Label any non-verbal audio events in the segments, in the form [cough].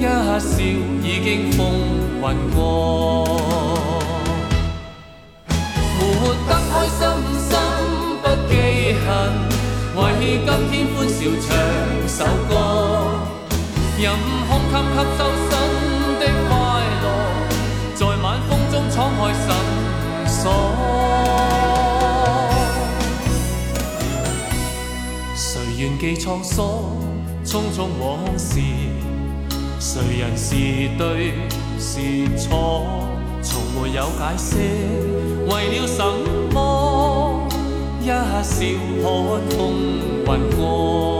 一笑已经风云过，活得开心心不记恨，为今天欢笑唱首歌，任空襟吸收新的快乐，在晚风中敞开心锁。谁愿记沧桑，匆匆往事。谁人是对是错，从没有解释，为了什么？一笑看风云过。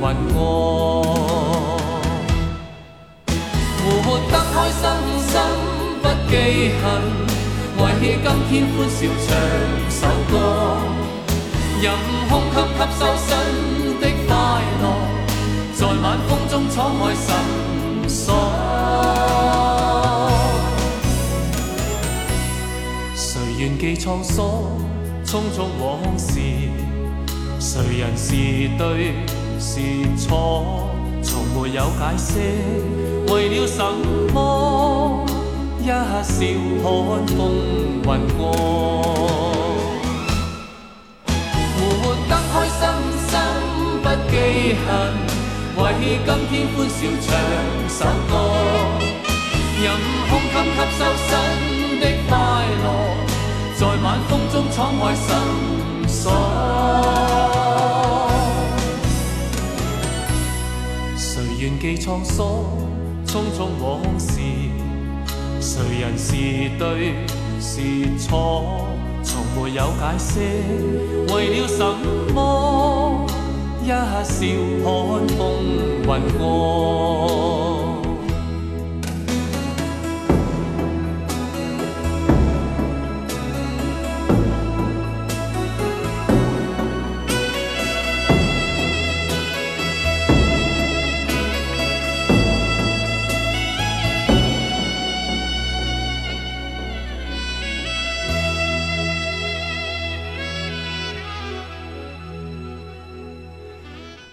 云过，活得开心心不记恨，为今天欢笑唱首歌，任胸襟吸收新的快乐，在晚风中敞开心锁。谁愿记沧桑，匆匆往事。谁人是对是错，从没有解释，为了什么？一笑看风云过，活得开心心不记恨，为今天欢笑唱首歌，任空襟吸收新的快乐，在晚风中敞开心锁。记沧桑，匆匆往事，谁人是对是错，从没有解释，为了什么？一笑看风云过。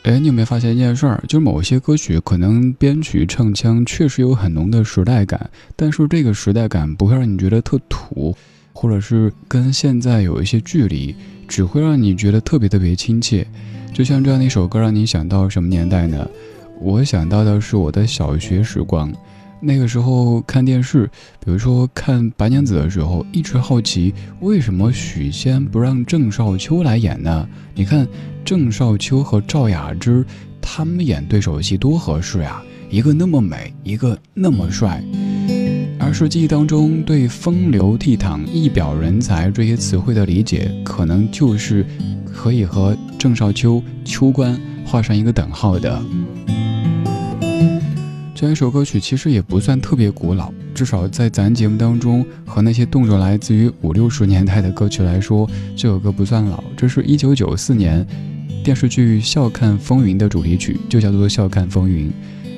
哎，你有没有发现一件事儿？就是某些歌曲可能编曲唱腔确实有很浓的时代感，但是这个时代感不会让你觉得特土，或者是跟现在有一些距离，只会让你觉得特别特别亲切。就像这样的一首歌，让你想到什么年代呢？我想到的是我的小学时光。那个时候看电视，比如说看《白娘子》的时候，一直好奇为什么许仙不让郑少秋来演呢？你看郑少秋和赵雅芝他们演对手戏多合适呀，一个那么美，一个那么帅。而是记忆当中对“风流倜傥、一表人才”这些词汇的理解，可能就是可以和郑少秋、秋官画上一个等号的。这一首歌曲其实也不算特别古老，至少在咱节目当中，和那些动作来自于五六十年代的歌曲来说，这首歌不算老。这是一九九四年电视剧《笑看风云》的主题曲，就叫做《笑看风云》，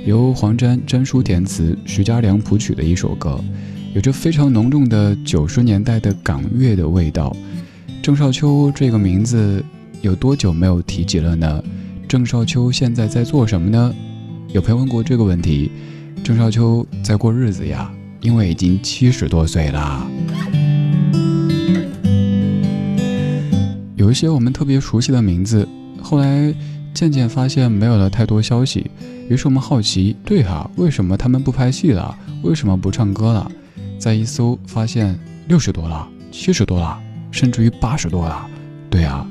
由黄沾、詹书填词，徐佳良谱曲的一首歌，有着非常浓重的九十年代的港乐的味道。郑少秋这个名字有多久没有提及了呢？郑少秋现在在做什么呢？有朋友问过这个问题，郑少秋在过日子呀，因为已经七十多岁啦。有一些我们特别熟悉的名字，后来渐渐发现没有了太多消息，于是我们好奇，对哈，为什么他们不拍戏了？为什么不唱歌了？再一搜，发现六十多了，七十多了，甚至于八十多了。对啊。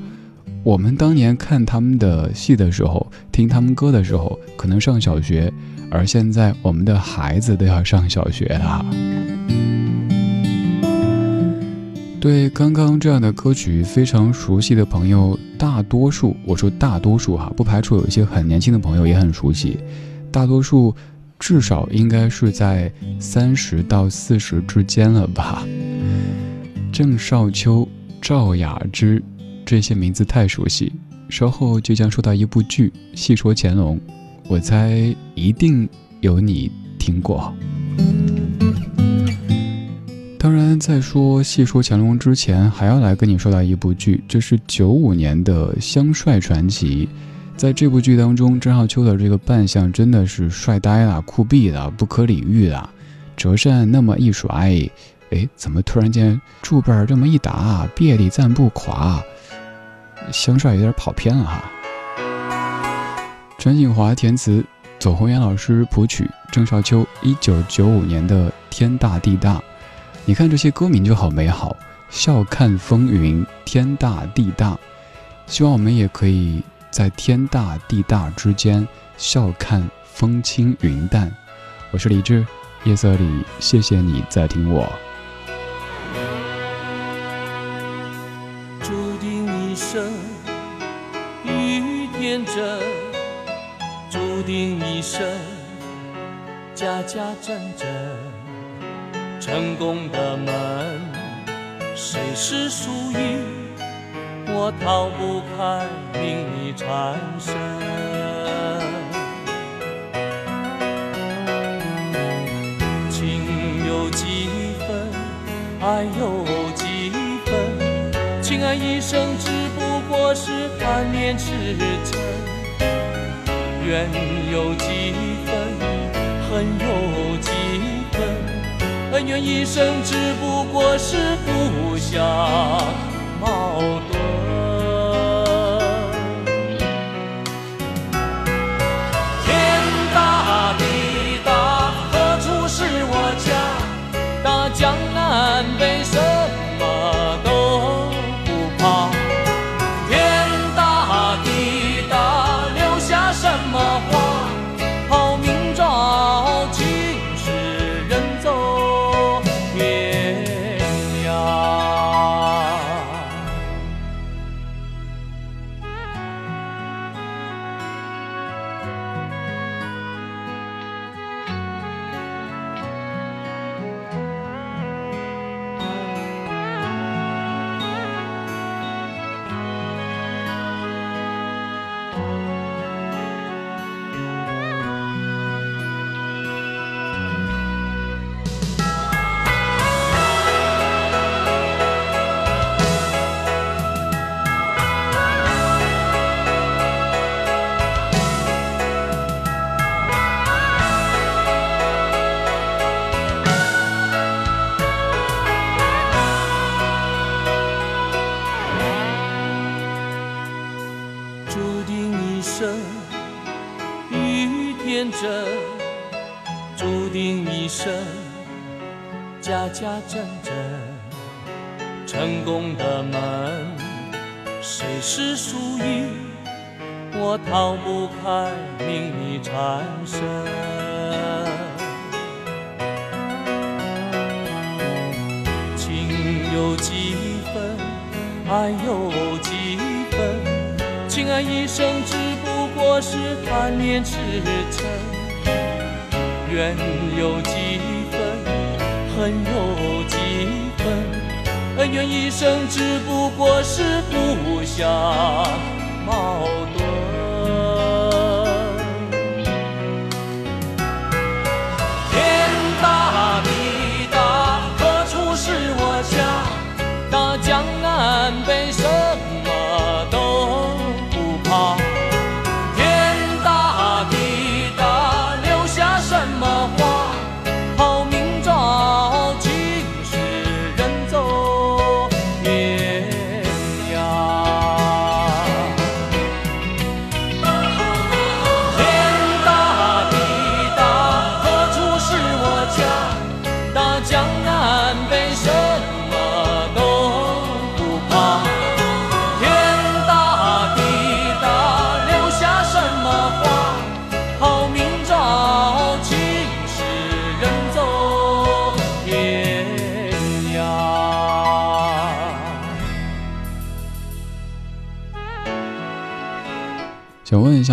我们当年看他们的戏的时候，听他们歌的时候，可能上小学，而现在我们的孩子都要上小学了。对刚刚这样的歌曲非常熟悉的朋友，大多数我说大多数哈，不排除有一些很年轻的朋友也很熟悉。大多数至少应该是在三十到四十之间了吧？郑少秋、赵雅芝。这些名字太熟悉，稍后就将说到一部剧《戏说乾隆》，我猜一定有你听过。当然，在说《戏说乾隆》之前，还要来跟你说到一部剧，这是九五年的《香帅传奇》。在这部剧当中，郑少秋的这个扮相真的是帅呆了、酷毙了、不可理喻了，折扇那么一甩，哎，怎么突然间柱辈儿这么一打，别里暂不垮？香帅有点跑偏了哈。陈景华填词，左宏元老师谱曲，郑少秋一九九五年的《天大地大》。你看这些歌名就好美好，笑看风云，天大地大。希望我们也可以在天大地大之间笑看风轻云淡。我是李志，夜色里，谢谢你在听我。家家阵阵，成功的门，谁是输赢？我逃不开命里缠身。情有几分，爱有几分？情爱一生只不过是贪恋痴嗔。怨有几分，有几分，恩怨一生只不过是互相真正成功的门，谁是输赢我逃不开命里缠身。情有几分，爱有几分，情爱一生只不过是贪恋痴嗔。缘有几，有几分，恩怨一生只不过是互相矛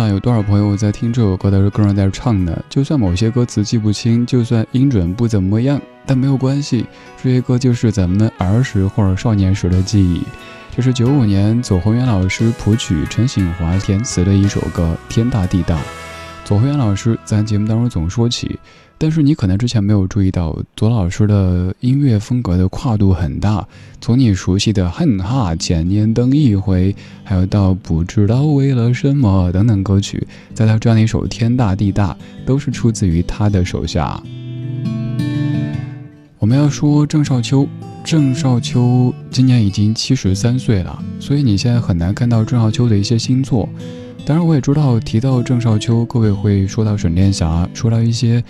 有多少朋友在听这首歌的时候跟着在唱呢？就算某些歌词记不清，就算音准不怎么样，但没有关系，这些歌就是咱们儿时或者少年时的记忆。这是九五年左宏元老师谱曲，陈醒华填词的一首歌《天大地大》。左宏元老师在节目当中总说起。但是你可能之前没有注意到，左老师的音乐风格的跨度很大，从你熟悉的“哼哈千年等一回”，还有到不知道为了什么等等歌曲，再到这样的一首《天大地大》，都是出自于他的手下。我们要说郑少秋，郑少秋今年已经七十三岁了，所以你现在很难看到郑少秋的一些新作。当然，我也知道提到郑少秋，各位会说到沈殿霞，说到一些。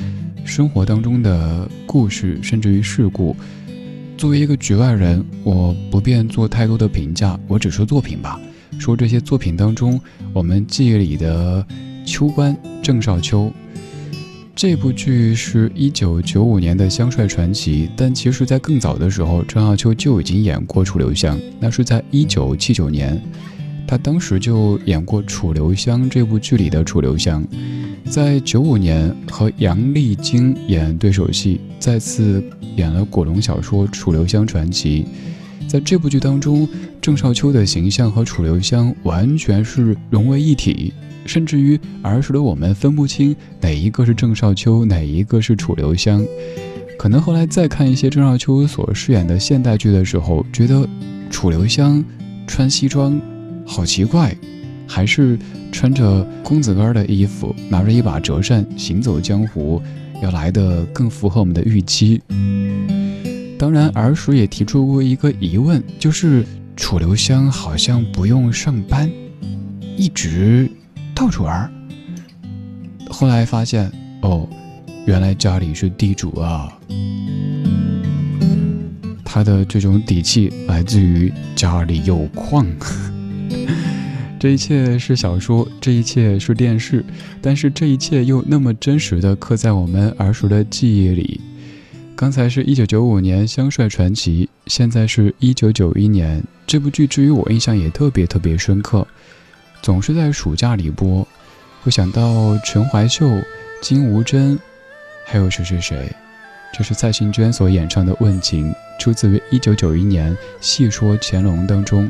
生活当中的故事，甚至于事故，作为一个局外人，我不便做太多的评价，我只说作品吧。说这些作品当中，我们记忆里的秋官郑少秋。这部剧是一九九五年的《香帅传奇》，但其实在更早的时候，郑少秋就已经演过楚留香，那是在一九七九年，他当时就演过《楚留香》这部剧里的楚留香。在九五年和杨丽菁演对手戏，再次演了古龙小说《楚留香传奇》。在这部剧当中，郑少秋的形象和楚留香完全是融为一体，甚至于儿时的我们分不清哪一个是郑少秋，哪一个是楚留香。可能后来再看一些郑少秋所饰演的现代剧的时候，觉得楚留香穿西装好奇怪。还是穿着公子哥的衣服，拿着一把折扇行走江湖，要来的更符合我们的预期。当然，儿时也提出过一个疑问，就是楚留香好像不用上班，一直到处玩。后来发现，哦，原来家里是地主啊。他的这种底气来自于家里有矿。[laughs] 这一切是小说，这一切是电视，但是这一切又那么真实的刻在我们儿时的记忆里。刚才是一九九五年《香帅传奇》，现在是一九九一年。这部剧至于我印象也特别特别深刻，总是在暑假里播。会想到陈怀秀、金无珍，还有谁谁谁？这是蔡幸娟所演唱的《问情》，出自于一九九一年《戏说乾隆》当中，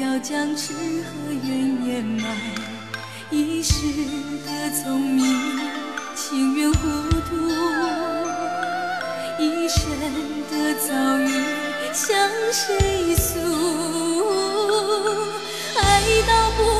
要将痴和怨掩埋，一世的聪明情愿糊涂，一生的遭遇向谁诉？爱到不。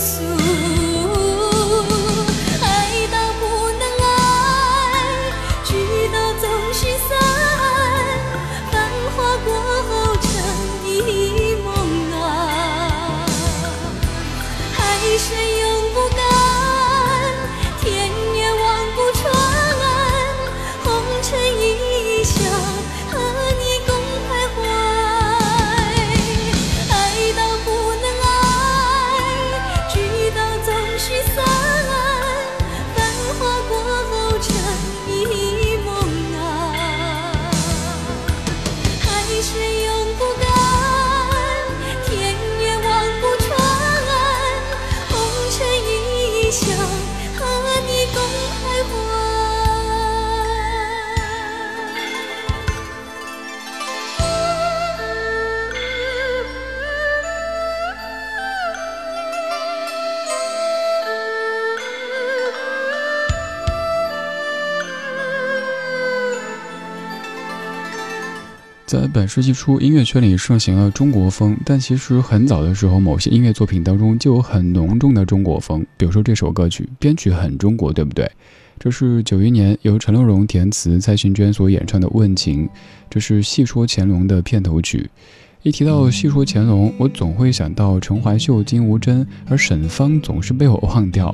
Jesus. your 在本世纪初，音乐圈里盛行了中国风，但其实很早的时候，某些音乐作品当中就有很浓重的中国风。比如说这首歌曲，编曲很中国，对不对？这是九一年由陈乐融填词、蔡幸娟所演唱的《问情》，这是《戏说乾隆》的片头曲。一提到《戏说乾隆》，我总会想到陈怀秀、金无珍，而沈芳总是被我忘掉。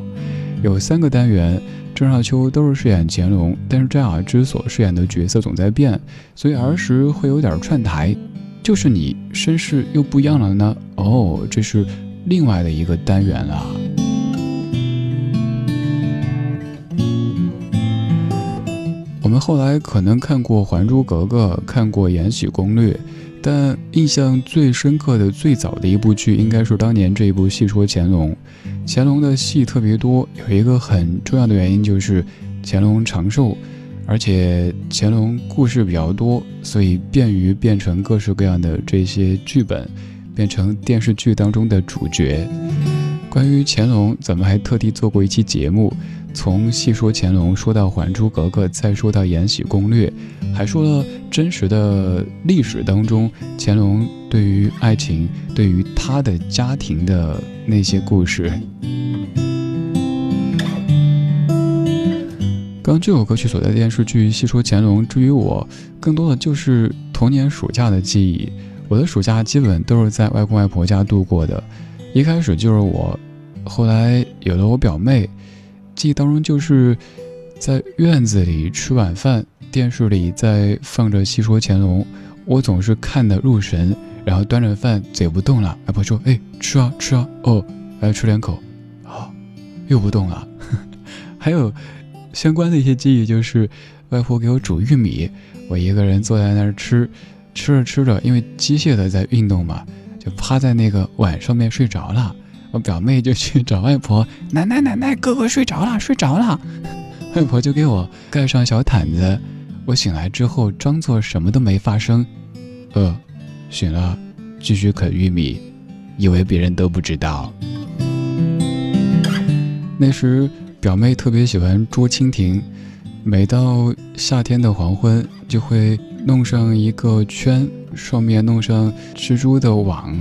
有三个单元。郑少秋都是饰演乾隆，但是张雅芝所饰演的角色总在变，所以儿时会有点串台。就是你身世又不一样了呢？哦，这是另外的一个单元了。我们后来可能看过《还珠格格》，看过《延禧攻略》。但印象最深刻的、最早的一部剧，应该是当年这一部《戏说乾隆》。乾隆的戏特别多，有一个很重要的原因就是乾隆长寿，而且乾隆故事比较多，所以便于变成各式各样的这些剧本，变成电视剧当中的主角。关于乾隆，咱们还特地做过一期节目。从细说乾隆说到《还珠格格》，再说到《延禧攻略》，还说了真实的历史当中乾隆对于爱情、对于他的家庭的那些故事。刚这首歌曲所在的电视剧《细说乾隆》，至于我，更多的就是童年暑假的记忆。我的暑假基本都是在外公外婆家度过的，一开始就是我，后来有了我表妹。记忆当中就是在院子里吃晚饭，电视里在放着《戏说乾隆》，我总是看得入神，然后端着饭嘴不动了，外婆说：“哎，吃啊吃啊，哦，来吃两口，好，又不动了。[laughs] ”还有相关的一些记忆，就是外婆给我煮玉米，我一个人坐在那儿吃，吃着吃着，因为机械的在运动嘛，就趴在那个碗上面睡着了。我表妹就去找外婆，[laughs] 奶奶奶奶，哥哥睡着了，睡着了。[laughs] 外婆就给我盖上小毯子。我醒来之后，装作什么都没发生。呃，醒了，继续啃玉米，以为别人都不知道。那时表妹特别喜欢捉蜻蜓，每到夏天的黄昏，就会弄上一个圈，上面弄上蜘蛛的网，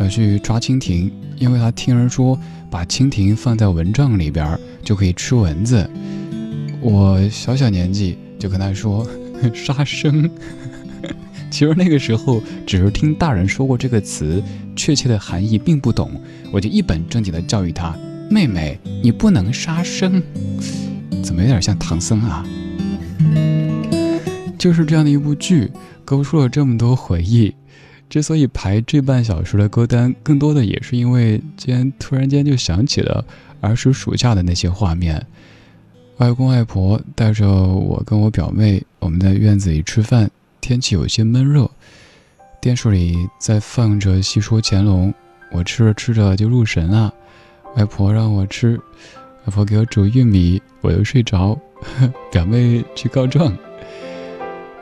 要去抓蜻蜓。因为他听人说，把蜻蜓放在蚊帐里边就可以吃蚊子。我小小年纪。就跟他说 [laughs] 杀生，其实那个时候只是听大人说过这个词，确切的含义并不懂。我就一本正经的教育他：“妹妹，你不能杀生。”怎么有点像唐僧啊？就是这样的一部剧，勾出了这么多回忆。之所以排这半小时的歌单，更多的也是因为今天突然间就想起了儿时暑假的那些画面。外公外婆带着我跟我表妹，我们在院子里吃饭。天气有些闷热，电视里在放着《戏说乾隆》，我吃着吃着就入神了。外婆让我吃，外婆给我煮玉米，我又睡着。[laughs] 表妹去告状。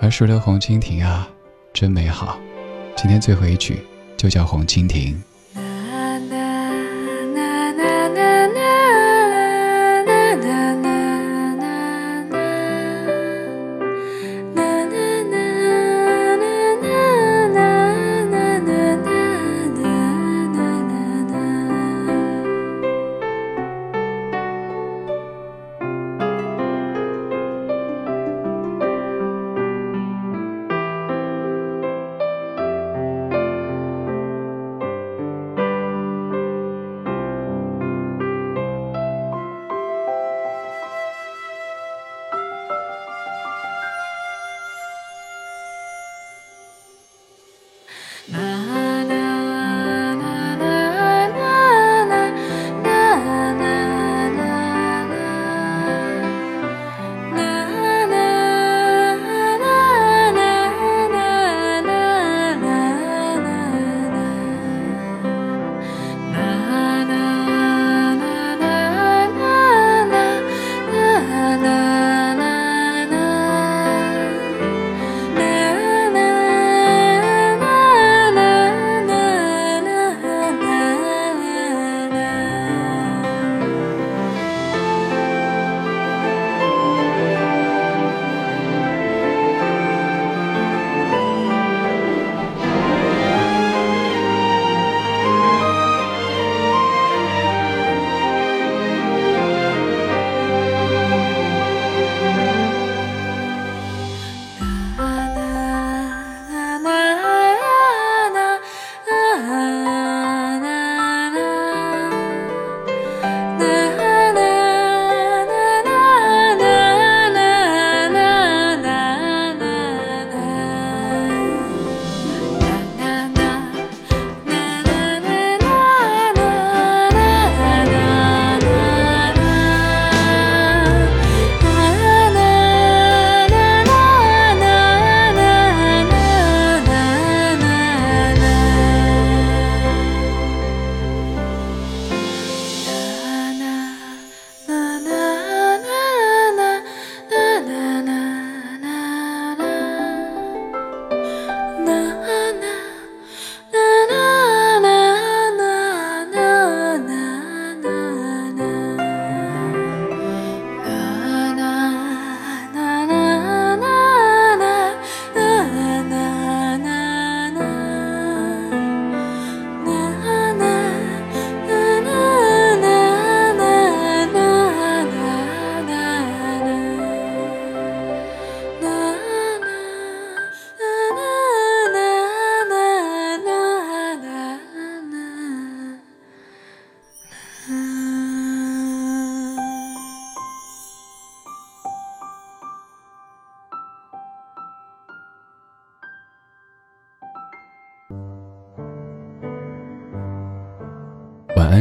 儿时的红蜻蜓啊，真美好。今天最后一曲就叫《红蜻蜓》。